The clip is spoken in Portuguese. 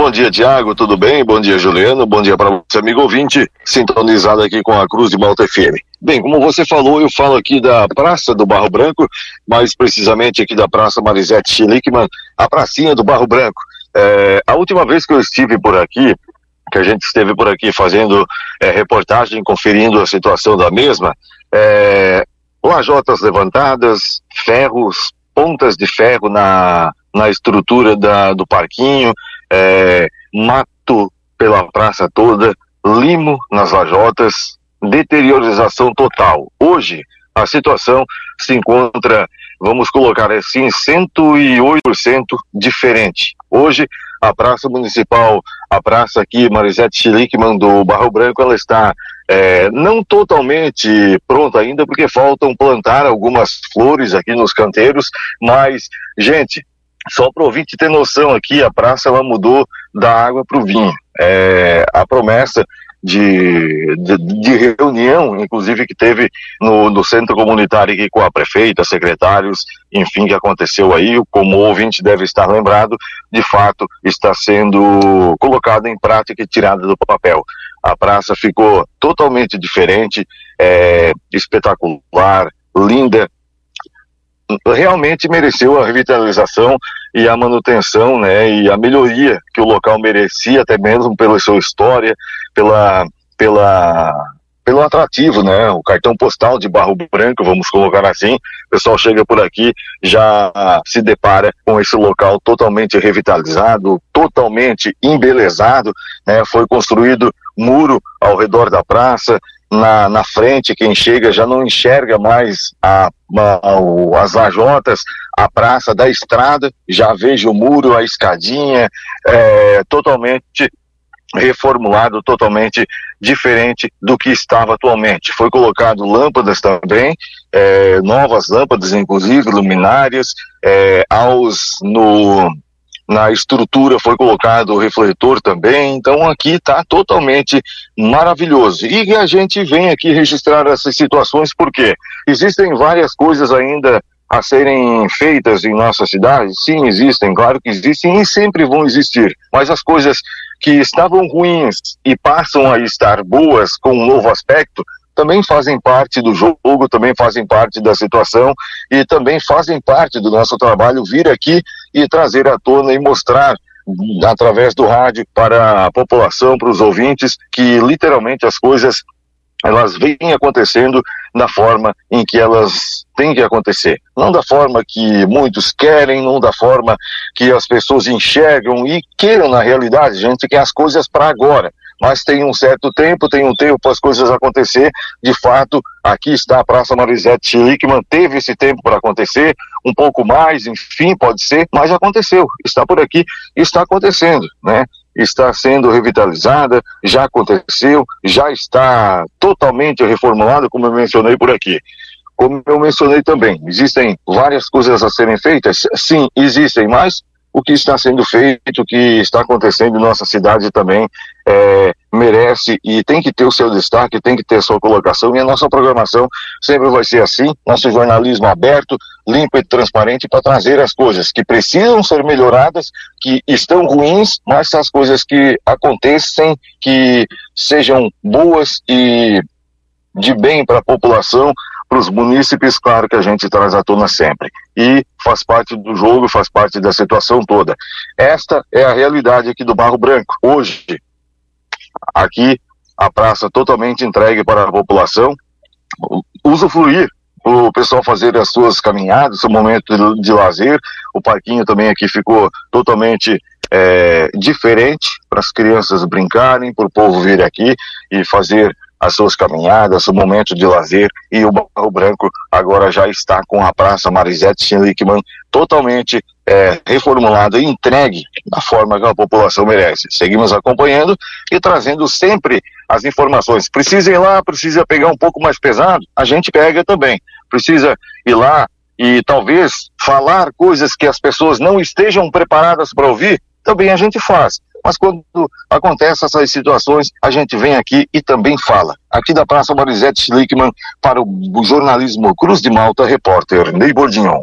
bom dia, Tiago, tudo bem? Bom dia, Juliano, bom dia para você, amigo ouvinte, sintonizado aqui com a Cruz de Malta FM. Bem, como você falou, eu falo aqui da Praça do Barro Branco, mais precisamente aqui da Praça Marisete Schlickman, a pracinha do Barro Branco. É, a última vez que eu estive por aqui, que a gente esteve por aqui fazendo é, reportagem, conferindo a situação da mesma, é, lajotas levantadas, ferros, pontas de ferro na, na estrutura da, do parquinho, é, mato pela praça toda, limo nas lajotas, deteriorização total. Hoje, a situação se encontra, vamos colocar assim, 108% diferente. Hoje, a Praça Municipal, a praça aqui, Marisete Chilique mandou Barro Branco, ela está é, não totalmente pronta ainda, porque faltam plantar algumas flores aqui nos canteiros, mas, gente, só para o ouvinte ter noção aqui, a praça ela mudou da água para o vinho. É, a promessa de, de, de, reunião, inclusive que teve no, no, centro comunitário aqui com a prefeita, secretários, enfim, que aconteceu aí, como o ouvinte deve estar lembrado, de fato está sendo colocado em prática e tirada do papel. A praça ficou totalmente diferente, é, espetacular, linda, realmente mereceu a revitalização e a manutenção, né, e a melhoria que o local merecia, até mesmo pela sua história, pela, pela, pelo atrativo, né, o cartão postal de Barro Branco, vamos colocar assim, o pessoal chega por aqui, já se depara com esse local totalmente revitalizado, totalmente embelezado, né, foi construído muro ao redor da praça, na, na frente, quem chega já não enxerga mais a, a, as lajotas, a praça da estrada, já vejo o muro, a escadinha, é, totalmente reformulado, totalmente diferente do que estava atualmente. Foi colocado lâmpadas também, é, novas lâmpadas, inclusive luminárias, é, aos no na estrutura foi colocado o refletor também, então aqui está totalmente maravilhoso. E a gente vem aqui registrar essas situações porque existem várias coisas ainda a serem feitas em nossa cidade? Sim, existem, claro que existem e sempre vão existir. Mas as coisas que estavam ruins e passam a estar boas com um novo aspecto, também fazem parte do jogo, também fazem parte da situação e também fazem parte do nosso trabalho vir aqui e trazer à tona e mostrar através do rádio para a população, para os ouvintes, que literalmente as coisas elas vêm acontecendo na forma em que elas têm que acontecer. Não da forma que muitos querem, não da forma que as pessoas enxergam e queiram na realidade. A gente quer as coisas para agora mas tem um certo tempo, tem um tempo para as coisas acontecer. De fato, aqui está a Praça Marisete Chile, que manteve esse tempo para acontecer, um pouco mais, enfim, pode ser, mas aconteceu, está por aqui, está acontecendo, né? Está sendo revitalizada, já aconteceu, já está totalmente reformulada, como eu mencionei por aqui. Como eu mencionei também, existem várias coisas a serem feitas, sim, existem, mas o que está sendo feito, o que está acontecendo em nossa cidade também é, merece e tem que ter o seu destaque, tem que ter sua colocação e a nossa programação sempre vai ser assim, nosso jornalismo aberto, limpo e transparente para trazer as coisas que precisam ser melhoradas, que estão ruins, mas as coisas que acontecem, que sejam boas e de bem para a população, para os munícipes, claro que a gente traz à tona sempre. E faz parte do jogo, faz parte da situação toda. Esta é a realidade aqui do Barro Branco. Hoje, aqui, a praça totalmente entregue para a população, usufruir o pessoal fazer as suas caminhadas, seu momento de, de lazer. O parquinho também aqui ficou totalmente é, diferente para as crianças brincarem, para o povo vir aqui e fazer as suas caminhadas, o momento de lazer e o Barro Branco agora já está com a Praça Marisete Schlickman totalmente é, reformulada e entregue da forma que a população merece. Seguimos acompanhando e trazendo sempre as informações. Precisa ir lá, precisa pegar um pouco mais pesado, a gente pega também. Precisa ir lá e talvez falar coisas que as pessoas não estejam preparadas para ouvir, também a gente faz. Mas quando acontecem essas situações, a gente vem aqui e também fala. Aqui da Praça Marisete Schlickman para o jornalismo Cruz de Malta, repórter Ney Bordignon.